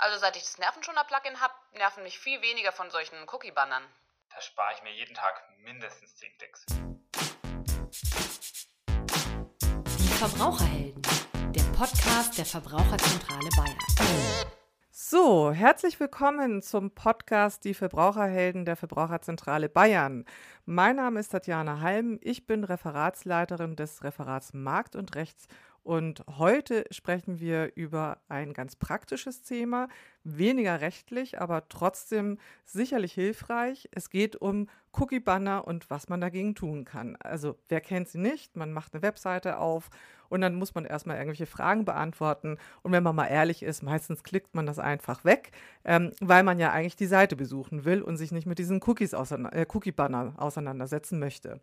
Also seit ich das Nervenschoner-Plugin habe, nerven mich viel weniger von solchen Cookie-Bannern. Da spare ich mir jeden Tag mindestens 10 Klicks. Die Verbraucherhelden, der Podcast der Verbraucherzentrale Bayern. So, herzlich willkommen zum Podcast Die Verbraucherhelden der Verbraucherzentrale Bayern. Mein Name ist Tatjana Halm, ich bin Referatsleiterin des Referats Markt und Rechts und heute sprechen wir über ein ganz praktisches Thema, weniger rechtlich, aber trotzdem sicherlich hilfreich. Es geht um Cookie-Banner und was man dagegen tun kann. Also wer kennt sie nicht? Man macht eine Webseite auf und dann muss man erstmal irgendwelche Fragen beantworten. Und wenn man mal ehrlich ist, meistens klickt man das einfach weg, ähm, weil man ja eigentlich die Seite besuchen will und sich nicht mit diesen Cookies äh, Cookie-Banner auseinandersetzen möchte.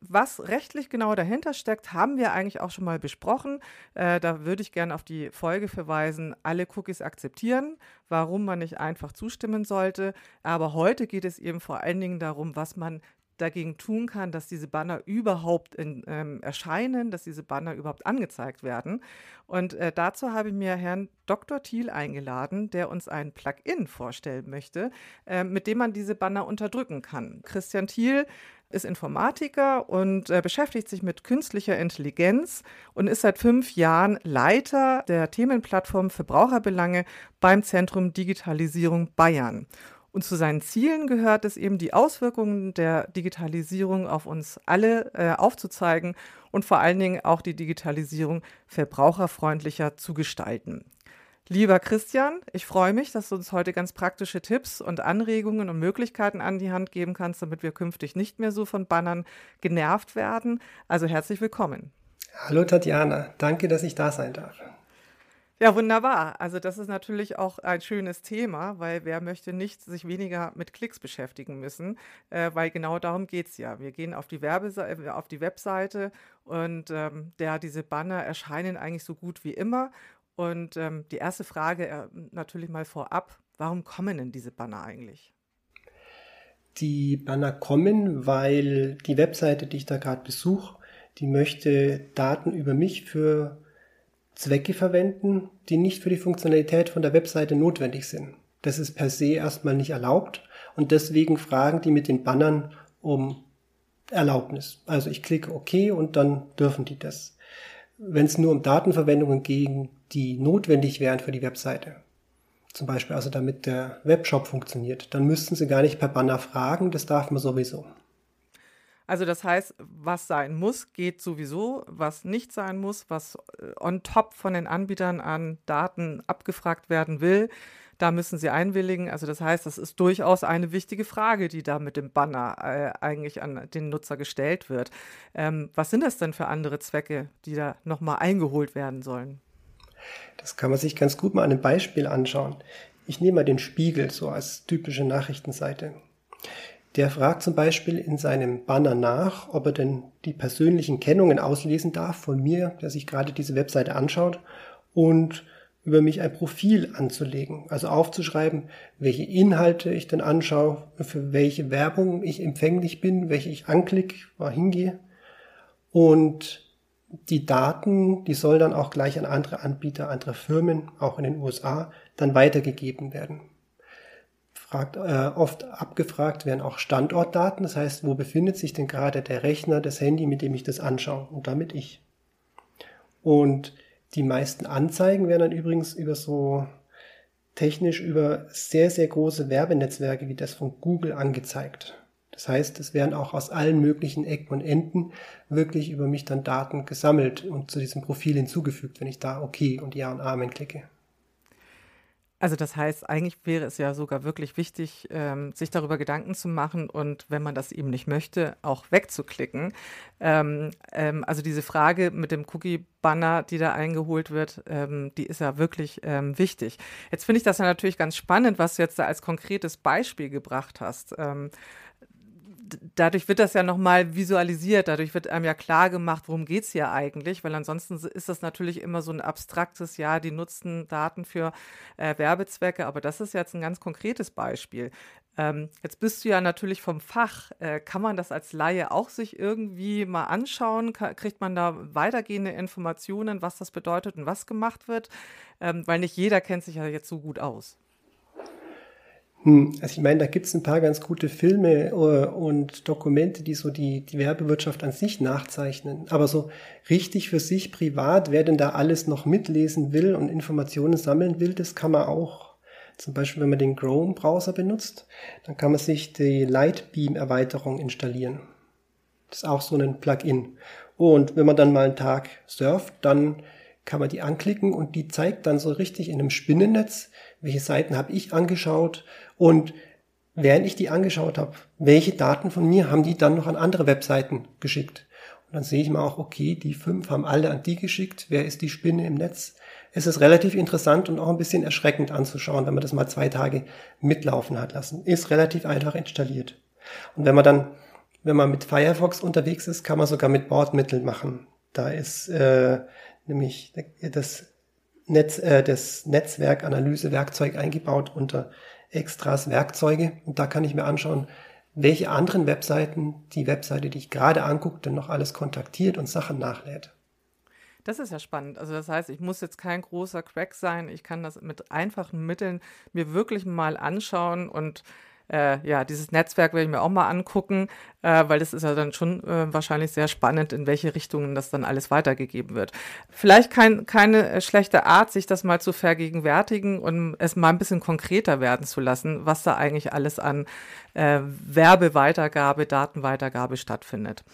Was rechtlich genau dahinter steckt, haben wir eigentlich auch schon mal besprochen. Äh, da würde ich gerne auf die Folge verweisen, alle Cookies akzeptieren, warum man nicht einfach zustimmen sollte. Aber heute geht es eben vor allen Dingen darum, was man dagegen tun kann, dass diese Banner überhaupt in, ähm, erscheinen, dass diese Banner überhaupt angezeigt werden. Und äh, dazu habe ich mir Herrn Dr. Thiel eingeladen, der uns ein Plugin vorstellen möchte, äh, mit dem man diese Banner unterdrücken kann. Christian Thiel ist Informatiker und äh, beschäftigt sich mit künstlicher Intelligenz und ist seit fünf Jahren Leiter der Themenplattform Verbraucherbelange beim Zentrum Digitalisierung Bayern. Und zu seinen Zielen gehört es eben, die Auswirkungen der Digitalisierung auf uns alle äh, aufzuzeigen und vor allen Dingen auch die Digitalisierung verbraucherfreundlicher zu gestalten. Lieber Christian, ich freue mich, dass du uns heute ganz praktische Tipps und Anregungen und Möglichkeiten an die Hand geben kannst, damit wir künftig nicht mehr so von Bannern genervt werden. Also herzlich willkommen. Hallo Tatjana, danke, dass ich da sein darf. Ja, wunderbar. Also das ist natürlich auch ein schönes Thema, weil wer möchte nicht sich weniger mit Klicks beschäftigen müssen, äh, weil genau darum geht es ja. Wir gehen auf die, Werbeseite, auf die Webseite und ähm, der, diese Banner erscheinen eigentlich so gut wie immer und ähm, die erste Frage äh, natürlich mal vorab, warum kommen denn diese Banner eigentlich? Die Banner kommen, weil die Webseite, die ich da gerade besuche, die möchte Daten über mich für Zwecke verwenden, die nicht für die Funktionalität von der Webseite notwendig sind. Das ist per se erstmal nicht erlaubt und deswegen fragen die mit den Bannern um Erlaubnis. Also ich klicke OK und dann dürfen die das. Wenn es nur um Datenverwendungen ging, die notwendig wären für die Webseite, zum Beispiel also damit der Webshop funktioniert, dann müssten Sie gar nicht per Banner fragen, das darf man sowieso. Also das heißt, was sein muss, geht sowieso, was nicht sein muss, was äh, on top von den Anbietern an Daten abgefragt werden will, da müssen sie einwilligen. Also das heißt, das ist durchaus eine wichtige Frage, die da mit dem Banner äh, eigentlich an den Nutzer gestellt wird. Ähm, was sind das denn für andere Zwecke, die da nochmal eingeholt werden sollen? Das kann man sich ganz gut mal an einem Beispiel anschauen. Ich nehme mal den Spiegel so als typische Nachrichtenseite. Der fragt zum Beispiel in seinem Banner nach, ob er denn die persönlichen Kennungen auslesen darf von mir, der sich gerade diese Webseite anschaut und über mich ein Profil anzulegen, also aufzuschreiben, welche Inhalte ich denn anschaue, für welche Werbung ich empfänglich bin, welche ich anklicke, wohin gehe. Und die Daten, die sollen dann auch gleich an andere Anbieter, andere Firmen, auch in den USA, dann weitergegeben werden. Fragt, äh, oft abgefragt werden auch Standortdaten, das heißt, wo befindet sich denn gerade der Rechner, das Handy, mit dem ich das anschaue und damit ich. Und die meisten Anzeigen werden dann übrigens über so technisch über sehr, sehr große Werbenetzwerke wie das von Google angezeigt. Das heißt, es werden auch aus allen möglichen Ecken und Enden wirklich über mich dann Daten gesammelt und zu diesem Profil hinzugefügt, wenn ich da OK und Ja und Amen klicke. Also das heißt, eigentlich wäre es ja sogar wirklich wichtig, ähm, sich darüber Gedanken zu machen und wenn man das eben nicht möchte, auch wegzuklicken. Ähm, ähm, also diese Frage mit dem Cookie-Banner, die da eingeholt wird, ähm, die ist ja wirklich ähm, wichtig. Jetzt finde ich das ja natürlich ganz spannend, was du jetzt da als konkretes Beispiel gebracht hast. Dadurch wird das ja nochmal visualisiert, dadurch wird einem ja klar gemacht, worum geht es hier eigentlich, weil ansonsten ist das natürlich immer so ein abstraktes, ja, die nutzen Daten für äh, Werbezwecke, aber das ist jetzt ein ganz konkretes Beispiel. Ähm, jetzt bist du ja natürlich vom Fach. Äh, kann man das als Laie auch sich irgendwie mal anschauen? Ka kriegt man da weitergehende Informationen, was das bedeutet und was gemacht wird? Ähm, weil nicht jeder kennt sich ja jetzt so gut aus. Hm, also ich meine, da gibt es ein paar ganz gute Filme uh, und Dokumente, die so die, die Werbewirtschaft an sich nachzeichnen. Aber so richtig für sich privat, wer denn da alles noch mitlesen will und Informationen sammeln will, das kann man auch. Zum Beispiel, wenn man den Chrome-Browser benutzt, dann kann man sich die Lightbeam-Erweiterung installieren. Das ist auch so ein Plugin. Und wenn man dann mal einen Tag surft, dann kann man die anklicken und die zeigt dann so richtig in einem Spinnennetz, welche Seiten habe ich angeschaut und während ich die angeschaut habe, welche Daten von mir haben die dann noch an andere Webseiten geschickt. Und dann sehe ich mal auch, okay, die fünf haben alle an die geschickt, wer ist die Spinne im Netz? Es ist relativ interessant und auch ein bisschen erschreckend anzuschauen, wenn man das mal zwei Tage mitlaufen hat lassen. Ist relativ einfach installiert. Und wenn man dann, wenn man mit Firefox unterwegs ist, kann man sogar mit Bordmitteln machen. Da ist äh, nämlich das Netz, äh, das Netzwerkanalyse-Werkzeug eingebaut unter Extras Werkzeuge. Und da kann ich mir anschauen, welche anderen Webseiten die Webseite, die ich gerade angucke, denn noch alles kontaktiert und Sachen nachlädt. Das ist ja spannend. Also das heißt, ich muss jetzt kein großer Crack sein. Ich kann das mit einfachen Mitteln mir wirklich mal anschauen und äh, ja, dieses Netzwerk werde ich mir auch mal angucken, äh, weil das ist ja dann schon äh, wahrscheinlich sehr spannend, in welche Richtungen das dann alles weitergegeben wird. Vielleicht kein, keine äh, schlechte Art, sich das mal zu vergegenwärtigen und es mal ein bisschen konkreter werden zu lassen, was da eigentlich alles an äh, Werbeweitergabe, Datenweitergabe stattfindet.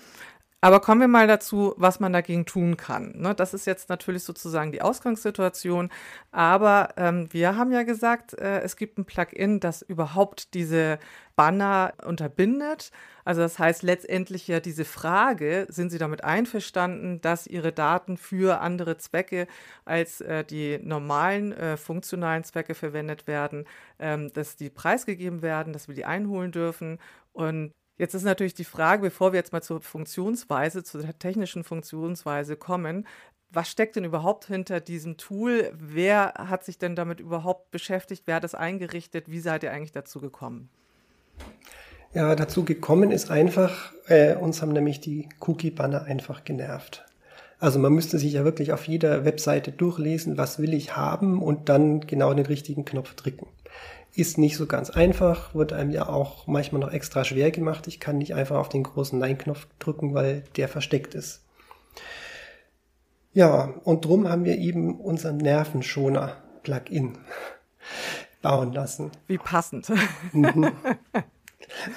Aber kommen wir mal dazu, was man dagegen tun kann. Ne, das ist jetzt natürlich sozusagen die Ausgangssituation. Aber ähm, wir haben ja gesagt, äh, es gibt ein Plugin, das überhaupt diese Banner unterbindet. Also das heißt letztendlich ja diese Frage, sind Sie damit einverstanden, dass Ihre Daten für andere Zwecke als äh, die normalen äh, funktionalen Zwecke verwendet werden, ähm, dass die preisgegeben werden, dass wir die einholen dürfen und Jetzt ist natürlich die Frage, bevor wir jetzt mal zur Funktionsweise, zur technischen Funktionsweise kommen, was steckt denn überhaupt hinter diesem Tool? Wer hat sich denn damit überhaupt beschäftigt? Wer hat das eingerichtet? Wie seid ihr eigentlich dazu gekommen? Ja, dazu gekommen ist einfach, äh, uns haben nämlich die Cookie-Banner einfach genervt. Also man müsste sich ja wirklich auf jeder Webseite durchlesen, was will ich haben und dann genau den richtigen Knopf drücken. Ist nicht so ganz einfach, wird einem ja auch manchmal noch extra schwer gemacht. Ich kann nicht einfach auf den großen Nein-Knopf drücken, weil der versteckt ist. Ja, und drum haben wir eben unseren Nervenschoner-Plugin bauen lassen. Wie passend. Mhm.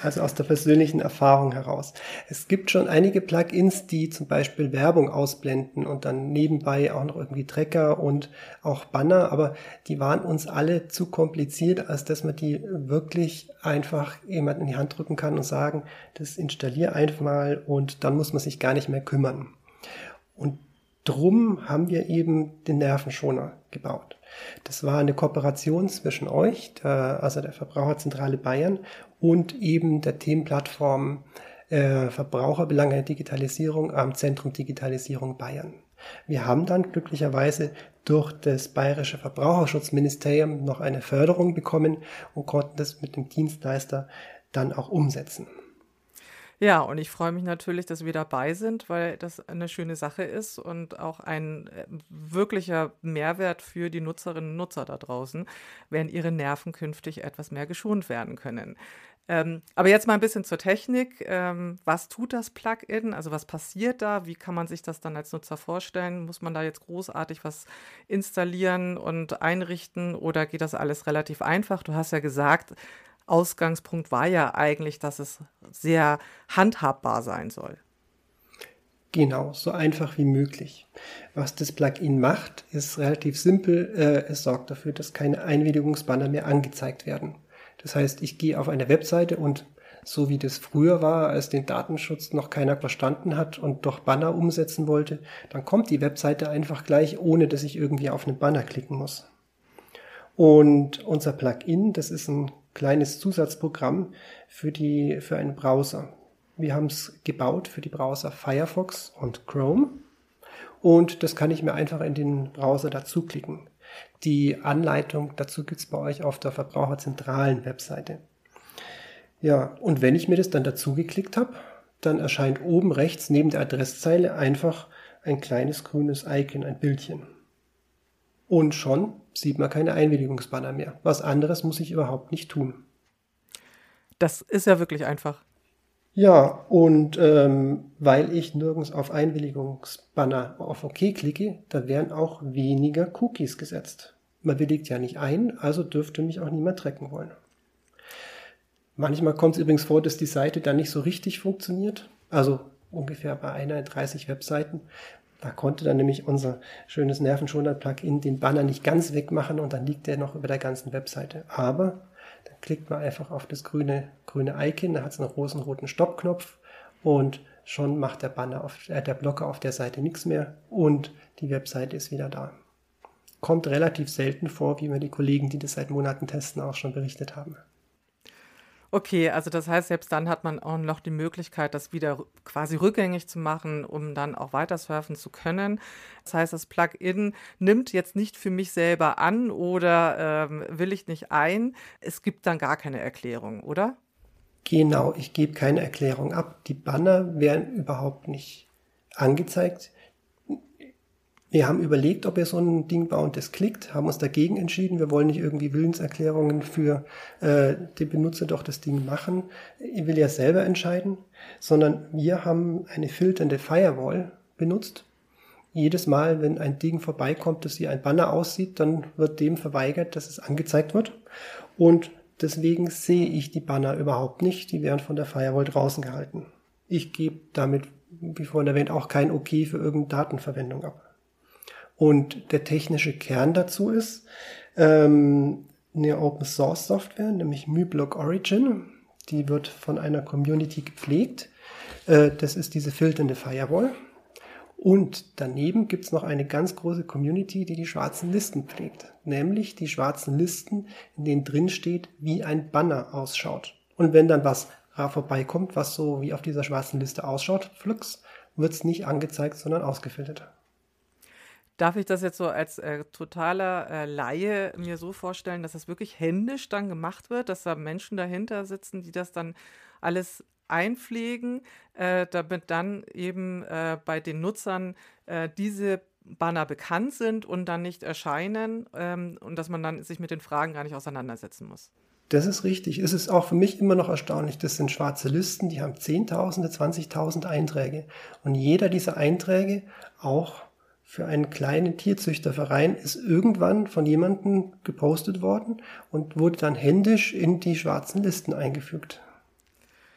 Also aus der persönlichen Erfahrung heraus. Es gibt schon einige Plugins, die zum Beispiel Werbung ausblenden und dann nebenbei auch noch irgendwie Tracker und auch Banner, aber die waren uns alle zu kompliziert, als dass man die wirklich einfach jemand in die Hand drücken kann und sagen, das installier einfach mal und dann muss man sich gar nicht mehr kümmern. Und drum haben wir eben den Nervenschoner gebaut. Das war eine Kooperation zwischen euch, der, also der Verbraucherzentrale Bayern und eben der Themenplattform äh, Verbraucherbelange Digitalisierung am Zentrum Digitalisierung Bayern. Wir haben dann glücklicherweise durch das Bayerische Verbraucherschutzministerium noch eine Förderung bekommen und konnten das mit dem Dienstleister dann auch umsetzen. Ja, und ich freue mich natürlich, dass wir dabei sind, weil das eine schöne Sache ist und auch ein äh, wirklicher Mehrwert für die Nutzerinnen und Nutzer da draußen, wenn ihre Nerven künftig etwas mehr geschont werden können. Ähm, aber jetzt mal ein bisschen zur Technik. Ähm, was tut das Plugin? Also was passiert da? Wie kann man sich das dann als Nutzer vorstellen? Muss man da jetzt großartig was installieren und einrichten oder geht das alles relativ einfach? Du hast ja gesagt, Ausgangspunkt war ja eigentlich, dass es sehr handhabbar sein soll. Genau, so einfach wie möglich. Was das Plugin macht, ist relativ simpel. Äh, es sorgt dafür, dass keine Einwilligungsbanner mehr angezeigt werden. Das heißt, ich gehe auf eine Webseite und so wie das früher war, als den Datenschutz noch keiner verstanden hat und doch Banner umsetzen wollte, dann kommt die Webseite einfach gleich, ohne dass ich irgendwie auf einen Banner klicken muss. Und unser Plugin, das ist ein kleines Zusatzprogramm für die, für einen Browser. Wir haben es gebaut für die Browser Firefox und Chrome. Und das kann ich mir einfach in den Browser dazu klicken. Die Anleitung dazu gibt es bei euch auf der Verbraucherzentralen Webseite. Ja, und wenn ich mir das dann dazu geklickt habe, dann erscheint oben rechts neben der Adresszeile einfach ein kleines grünes Icon, ein Bildchen. Und schon sieht man keine Einwilligungsbanner mehr. Was anderes muss ich überhaupt nicht tun. Das ist ja wirklich einfach. Ja, und ähm, weil ich nirgends auf Einwilligungsbanner auf OK klicke, da werden auch weniger Cookies gesetzt. Man willigt ja nicht ein, also dürfte mich auch niemand tracken wollen. Manchmal kommt es übrigens vor, dass die Seite dann nicht so richtig funktioniert. Also ungefähr bei einer 30 Webseiten. Da konnte dann nämlich unser schönes Nervenschoner-Plugin den Banner nicht ganz wegmachen und dann liegt der noch über der ganzen Webseite. Aber dann klickt man einfach auf das grüne, grüne Icon, da hat es einen rosenroten Stoppknopf und schon macht der Banner auf, äh, der Blocker auf der Seite nichts mehr und die Webseite ist wieder da. Kommt relativ selten vor, wie mir die Kollegen, die das seit Monaten testen, auch schon berichtet haben. Okay, also das heißt, selbst dann hat man auch noch die Möglichkeit, das wieder quasi rückgängig zu machen, um dann auch weiter surfen zu können. Das heißt, das Plugin nimmt jetzt nicht für mich selber an oder ähm, will ich nicht ein. Es gibt dann gar keine Erklärung, oder? Genau, ich gebe keine Erklärung ab. Die Banner werden überhaupt nicht angezeigt. Wir haben überlegt, ob wir so ein Ding bauen, das klickt, haben uns dagegen entschieden. Wir wollen nicht irgendwie Willenserklärungen für äh, die Benutzer doch das Ding machen. Ich will ja selber entscheiden, sondern wir haben eine filternde Firewall benutzt. Jedes Mal, wenn ein Ding vorbeikommt, das wie ein Banner aussieht, dann wird dem verweigert, dass es angezeigt wird. Und deswegen sehe ich die Banner überhaupt nicht. Die werden von der Firewall draußen gehalten. Ich gebe damit, wie vorhin erwähnt, auch kein OK für irgendeine Datenverwendung ab. Und der technische Kern dazu ist ähm, eine Open Source Software, nämlich MyBlock Origin. Die wird von einer Community gepflegt. Äh, das ist diese filternde Firewall. Und daneben gibt's noch eine ganz große Community, die die schwarzen Listen pflegt. Nämlich die schwarzen Listen, in denen drin steht, wie ein Banner ausschaut. Und wenn dann was vorbeikommt, was so wie auf dieser schwarzen Liste ausschaut, flux, wird's nicht angezeigt, sondern ausgefiltert. Darf ich das jetzt so als äh, totaler äh, Laie mir so vorstellen, dass das wirklich händisch dann gemacht wird, dass da Menschen dahinter sitzen, die das dann alles einpflegen, äh, damit dann eben äh, bei den Nutzern äh, diese Banner bekannt sind und dann nicht erscheinen ähm, und dass man dann sich mit den Fragen gar nicht auseinandersetzen muss. Das ist richtig. Es ist auch für mich immer noch erstaunlich. Das sind schwarze Listen, die haben Zehntausende, 20.000 Einträge. Und jeder dieser Einträge, auch für einen kleinen Tierzüchterverein ist irgendwann von jemandem gepostet worden und wurde dann händisch in die schwarzen Listen eingefügt.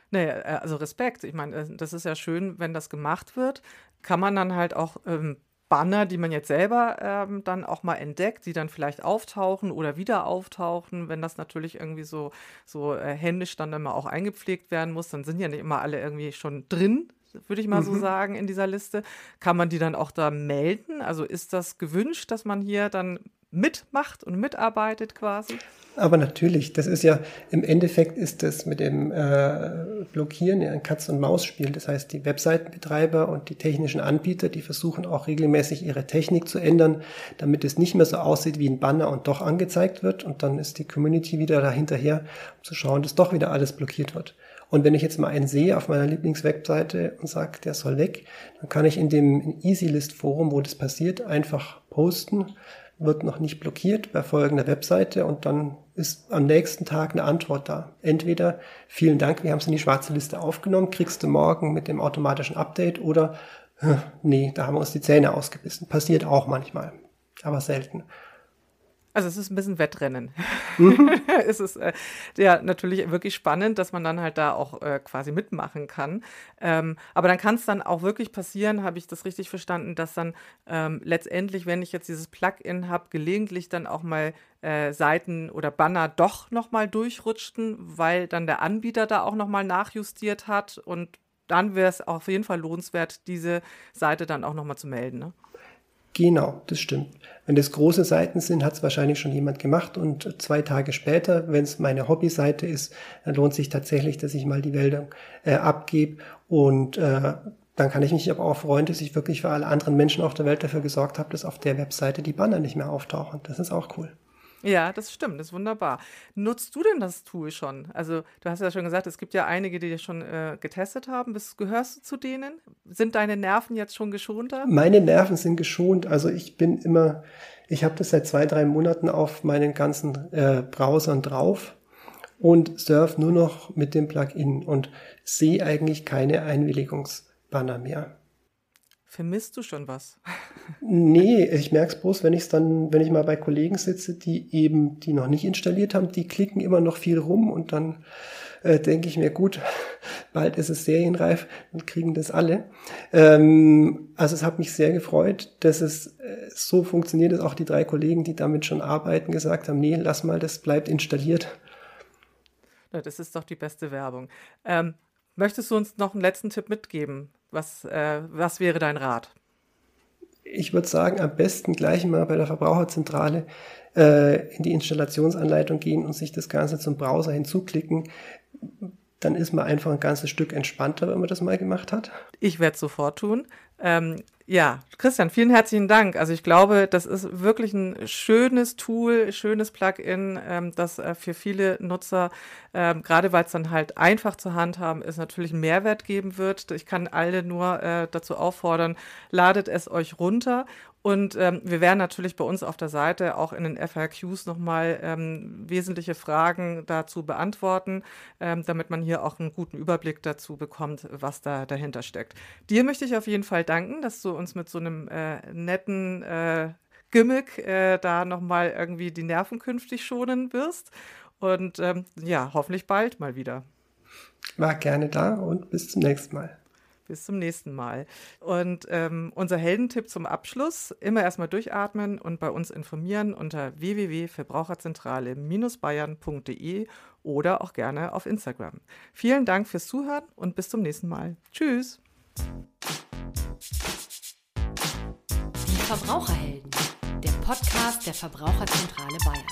Naja, äh, also Respekt. Ich meine, äh, das ist ja schön, wenn das gemacht wird. Kann man dann halt auch ähm, Banner, die man jetzt selber ähm, dann auch mal entdeckt, die dann vielleicht auftauchen oder wieder auftauchen, wenn das natürlich irgendwie so, so äh, händisch dann immer auch eingepflegt werden muss, dann sind ja nicht immer alle irgendwie schon drin würde ich mal mhm. so sagen, in dieser Liste. Kann man die dann auch da melden? Also ist das gewünscht, dass man hier dann mitmacht und mitarbeitet quasi? Aber natürlich, das ist ja, im Endeffekt ist das mit dem äh, Blockieren ja ein Katz-und-Maus-Spiel. Das heißt, die Webseitenbetreiber und die technischen Anbieter, die versuchen auch regelmäßig ihre Technik zu ändern, damit es nicht mehr so aussieht wie ein Banner und doch angezeigt wird. Und dann ist die Community wieder dahinterher, um zu schauen, dass doch wieder alles blockiert wird. Und wenn ich jetzt mal einen sehe auf meiner Lieblingswebseite und sage, der soll weg, dann kann ich in dem EasyList Forum, wo das passiert, einfach posten, wird noch nicht blockiert bei folgender Webseite und dann ist am nächsten Tag eine Antwort da. Entweder vielen Dank, wir haben es in die schwarze Liste aufgenommen, kriegst du morgen mit dem automatischen Update oder nee, da haben wir uns die Zähne ausgebissen. Passiert auch manchmal, aber selten. Also es ist ein bisschen Wettrennen. Mhm. es ist äh, ja natürlich wirklich spannend, dass man dann halt da auch äh, quasi mitmachen kann. Ähm, aber dann kann es dann auch wirklich passieren, habe ich das richtig verstanden, dass dann ähm, letztendlich, wenn ich jetzt dieses Plugin habe, gelegentlich dann auch mal äh, Seiten oder Banner doch nochmal durchrutschten, weil dann der Anbieter da auch nochmal nachjustiert hat und dann wäre es auf jeden Fall lohnenswert, diese Seite dann auch nochmal zu melden. Ne? Genau, das stimmt. Wenn das große Seiten sind, hat es wahrscheinlich schon jemand gemacht und zwei Tage später, wenn es meine Hobbyseite ist, dann lohnt sich tatsächlich, dass ich mal die Wälder äh, abgebe und äh, dann kann ich mich aber auch freuen, dass ich wirklich für alle anderen Menschen auf der Welt dafür gesorgt habe, dass auf der Webseite die Banner nicht mehr auftauchen. Das ist auch cool. Ja, das stimmt, das ist wunderbar. Nutzt du denn das Tool schon? Also, du hast ja schon gesagt, es gibt ja einige, die das schon äh, getestet haben. Bist, gehörst du zu denen? Sind deine Nerven jetzt schon geschonter? Meine Nerven sind geschont. Also, ich bin immer, ich habe das seit zwei, drei Monaten auf meinen ganzen äh, Browsern drauf und surf nur noch mit dem Plugin und sehe eigentlich keine Einwilligungsbanner mehr. Vermisst du schon was? nee, ich merke es bloß, wenn ich dann, wenn ich mal bei Kollegen sitze, die eben, die noch nicht installiert haben, die klicken immer noch viel rum und dann äh, denke ich mir, gut, bald ist es serienreif und kriegen das alle. Ähm, also es hat mich sehr gefreut, dass es äh, so funktioniert, dass auch die drei Kollegen, die damit schon arbeiten, gesagt haben, nee, lass mal, das bleibt installiert. Ja, das ist doch die beste Werbung. Ähm, möchtest du uns noch einen letzten Tipp mitgeben? Was, äh, was wäre dein Rat? Ich würde sagen, am besten gleich mal bei der Verbraucherzentrale äh, in die Installationsanleitung gehen und sich das Ganze zum Browser hinzuklicken. Dann ist man einfach ein ganzes Stück entspannter, wenn man das mal gemacht hat. Ich werde es sofort tun. Ähm, ja, Christian, vielen herzlichen Dank. Also ich glaube, das ist wirklich ein schönes Tool, schönes Plugin, ähm, das äh, für viele Nutzer, ähm, gerade weil es dann halt einfach zu handhaben ist, natürlich einen Mehrwert geben wird. Ich kann alle nur äh, dazu auffordern, ladet es euch runter und ähm, wir werden natürlich bei uns auf der Seite auch in den FAQs nochmal ähm, wesentliche Fragen dazu beantworten, ähm, damit man hier auch einen guten Überblick dazu bekommt, was da dahinter steckt. Dir möchte ich auf jeden Fall danken, dass du uns mit so einem äh, netten äh, Gimmick äh, da nochmal irgendwie die Nerven künftig schonen wirst. Und ähm, ja, hoffentlich bald mal wieder. War gerne da und bis zum nächsten Mal. Bis zum nächsten Mal. Und ähm, unser Heldentipp zum Abschluss: immer erstmal durchatmen und bei uns informieren unter www.verbraucherzentrale-bayern.de oder auch gerne auf Instagram. Vielen Dank fürs Zuhören und bis zum nächsten Mal. Tschüss. Die Verbraucherhelden, der Podcast der Verbraucherzentrale Bayern.